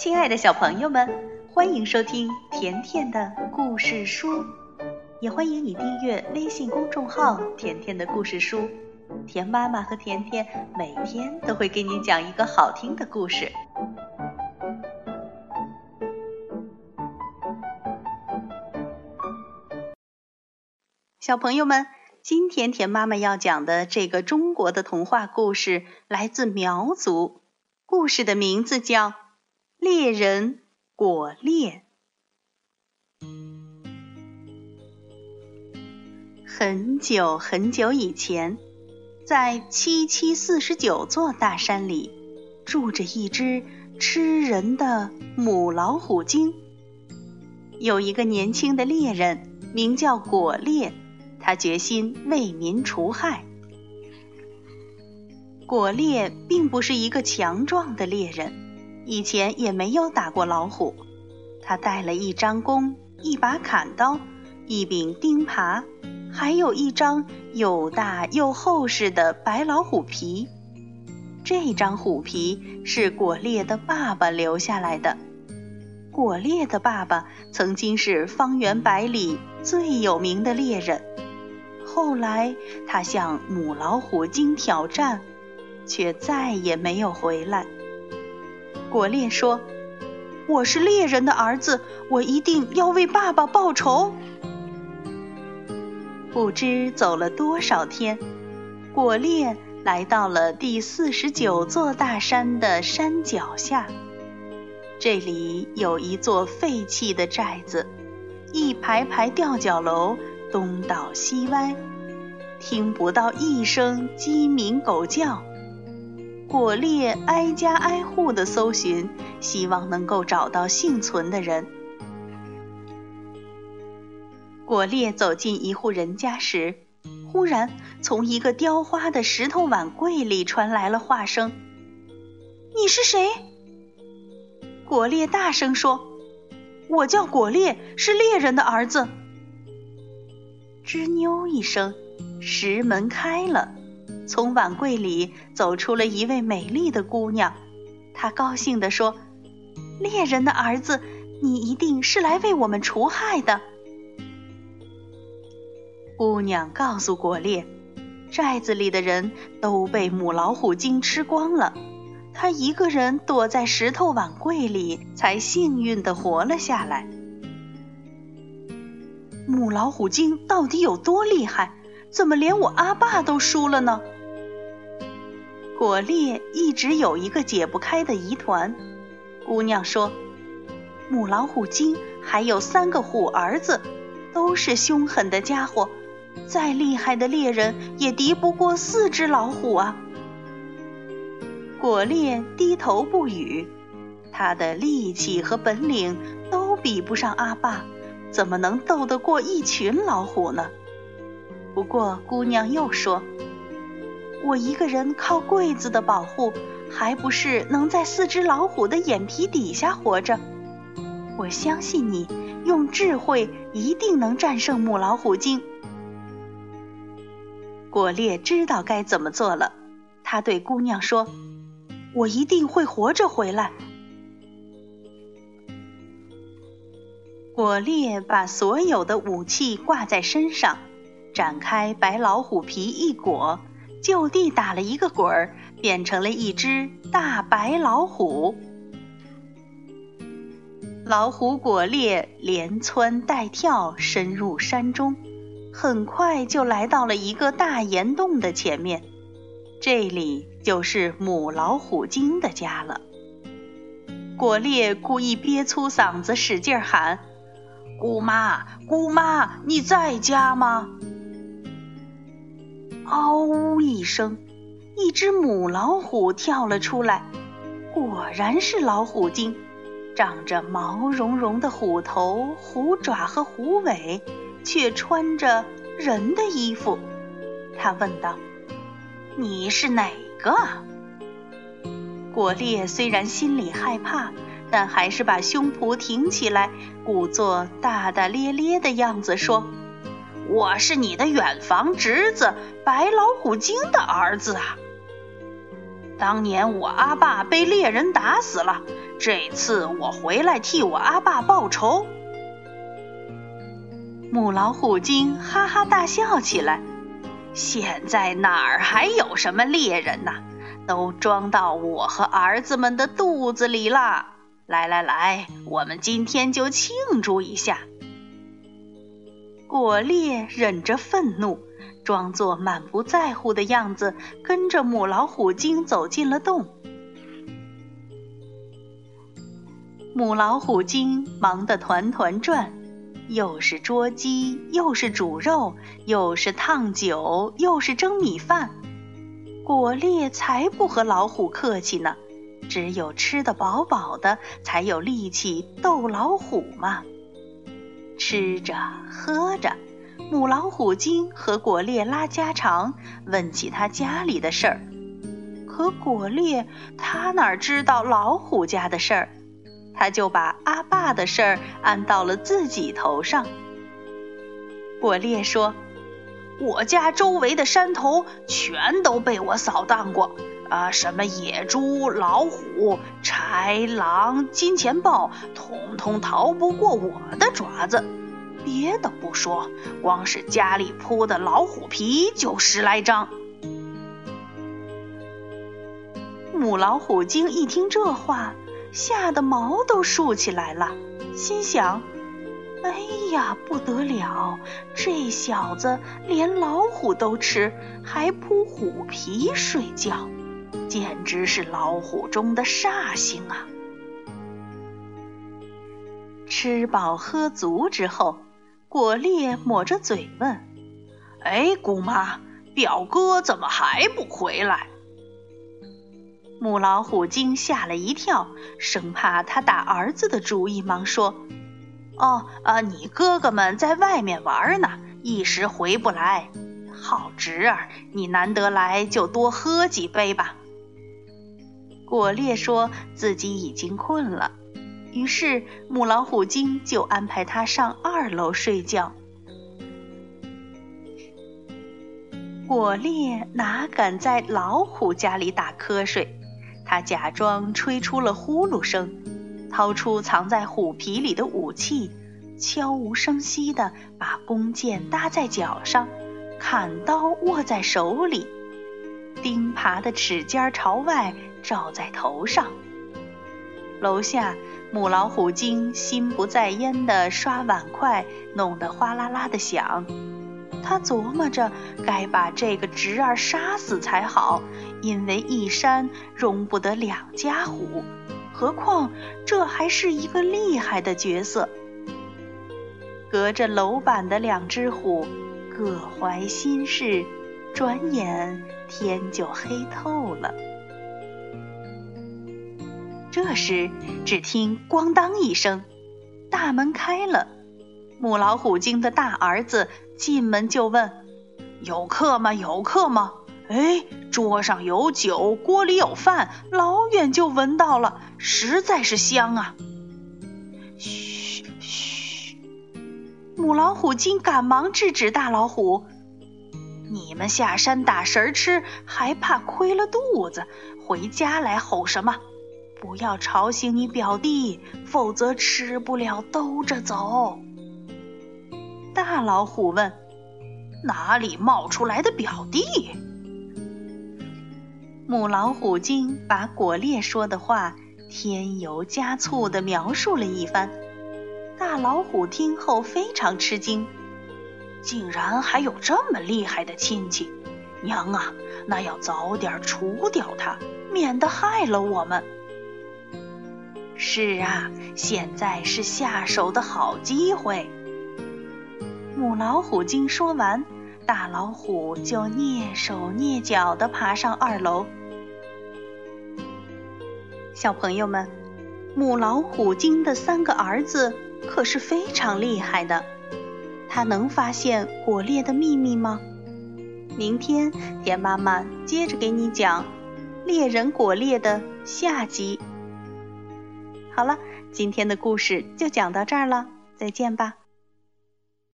亲爱的小朋友们，欢迎收听甜甜的故事书，也欢迎你订阅微信公众号“甜甜的故事书”。甜妈妈和甜甜每天都会给你讲一个好听的故事。小朋友们，今天甜妈妈要讲的这个中国的童话故事来自苗族，故事的名字叫。猎人果猎。很久很久以前，在七七四十九座大山里，住着一只吃人的母老虎精。有一个年轻的猎人，名叫果猎，他决心为民除害。果猎并不是一个强壮的猎人。以前也没有打过老虎，他带了一张弓、一把砍刀、一柄钉耙，还有一张又大又厚实的白老虎皮。这张虎皮是果烈的爸爸留下来的。果烈的爸爸曾经是方圆百里最有名的猎人，后来他向母老虎精挑战，却再也没有回来。果烈说：“我是猎人的儿子，我一定要为爸爸报仇。”不知走了多少天，果烈来到了第四十九座大山的山脚下。这里有一座废弃的寨子，一排排吊脚楼东倒西歪，听不到一声鸡鸣狗叫。果猎挨家挨户的搜寻，希望能够找到幸存的人。果猎走进一户人家时，忽然从一个雕花的石头碗柜里传来了话声：“你是谁？”果猎大声说：“我叫果猎，是猎人的儿子。”吱扭一声，石门开了。从碗柜里走出了一位美丽的姑娘，她高兴地说：“猎人的儿子，你一定是来为我们除害的。”姑娘告诉果烈，寨子里的人都被母老虎精吃光了，她一个人躲在石头碗柜里，才幸运地活了下来。母老虎精到底有多厉害？怎么连我阿爸都输了呢？果猎一直有一个解不开的疑团。姑娘说：“母老虎精还有三个虎儿子，都是凶狠的家伙，再厉害的猎人也敌不过四只老虎啊。”果猎低头不语，他的力气和本领都比不上阿爸，怎么能斗得过一群老虎呢？不过姑娘又说。我一个人靠柜子的保护，还不是能在四只老虎的眼皮底下活着？我相信你用智慧一定能战胜母老虎精。果烈知道该怎么做了，他对姑娘说：“我一定会活着回来。”果烈把所有的武器挂在身上，展开白老虎皮一裹。就地打了一个滚儿，变成了一只大白老虎。老虎果猎连窜带跳，深入山中，很快就来到了一个大岩洞的前面。这里就是母老虎精的家了。果猎故意憋粗嗓子，使劲喊：“姑妈，姑妈，你在家吗？”嗷呜一声，一只母老虎跳了出来，果然是老虎精，长着毛茸茸的虎头、虎爪和虎尾，却穿着人的衣服。他问道：“你是哪个？”果烈虽然心里害怕，但还是把胸脯挺起来，故作大大咧咧的样子说。我是你的远房侄子白老虎精的儿子啊！当年我阿爸被猎人打死了，这次我回来替我阿爸报仇。”母老虎精哈哈大笑起来。现在哪儿还有什么猎人呐？都装到我和儿子们的肚子里了。来来来，我们今天就庆祝一下。果烈忍着愤怒，装作满不在乎的样子，跟着母老虎精走进了洞。母老虎精忙得团团转。又是捉鸡，又是煮肉，又是烫酒，又是蒸米饭。果烈才不和老虎客气呢，只有吃得饱饱的，才有力气逗老虎嘛。吃着喝着，母老虎精和果烈拉家常，问起他家里的事儿。可果烈他哪知道老虎家的事儿？他就把阿爸的事儿安到了自己头上。果烈说：“我家周围的山头全都被我扫荡过，啊，什么野猪、老虎、豺狼、金钱豹，统统逃不过我的爪子。别的不说，光是家里铺的老虎皮就十来张。”母老虎精一听这话。吓得毛都竖起来了，心想：“哎呀，不得了！这小子连老虎都吃，还铺虎皮睡觉，简直是老虎中的煞星啊！”吃饱喝足之后，果烈抹着嘴问：“哎，姑妈，表哥怎么还不回来？”母老虎精吓了一跳，生怕他打儿子的主意，忙说：“哦，啊，你哥哥们在外面玩呢，一时回不来。好侄儿，你难得来，就多喝几杯吧。”果烈说自己已经困了，于是母老虎精就安排他上二楼睡觉。果烈哪敢在老虎家里打瞌睡？他假装吹出了呼噜声，掏出藏在虎皮里的武器，悄无声息地把弓箭搭在脚上，砍刀握在手里，钉耙的齿尖朝外罩在头上。楼下母老虎精心不在焉地刷碗筷，弄得哗啦啦的响。他琢磨着该把这个侄儿杀死才好，因为一山容不得两家虎，何况这还是一个厉害的角色。隔着楼板的两只虎各怀心事，转眼天就黑透了。这时，只听“咣当”一声，大门开了，母老虎精的大儿子。进门就问：“有客吗？有客吗？”哎，桌上有酒，锅里有饭，老远就闻到了，实在是香啊！嘘嘘，母老虎精赶忙制止大老虎：“你们下山打食吃，还怕亏了肚子？回家来吼什么？不要吵醒你表弟，否则吃不了兜着走。”大老虎问：“哪里冒出来的表弟？”母老虎精把果烈说的话添油加醋地描述了一番。大老虎听后非常吃惊，竟然还有这么厉害的亲戚！娘啊，那要早点除掉他，免得害了我们。是啊，现在是下手的好机会。母老虎精说完，大老虎就蹑手蹑脚地爬上二楼。小朋友们，母老虎精的三个儿子可是非常厉害的，他能发现果烈的秘密吗？明天田妈妈接着给你讲猎人果烈的下集。好了，今天的故事就讲到这儿了，再见吧。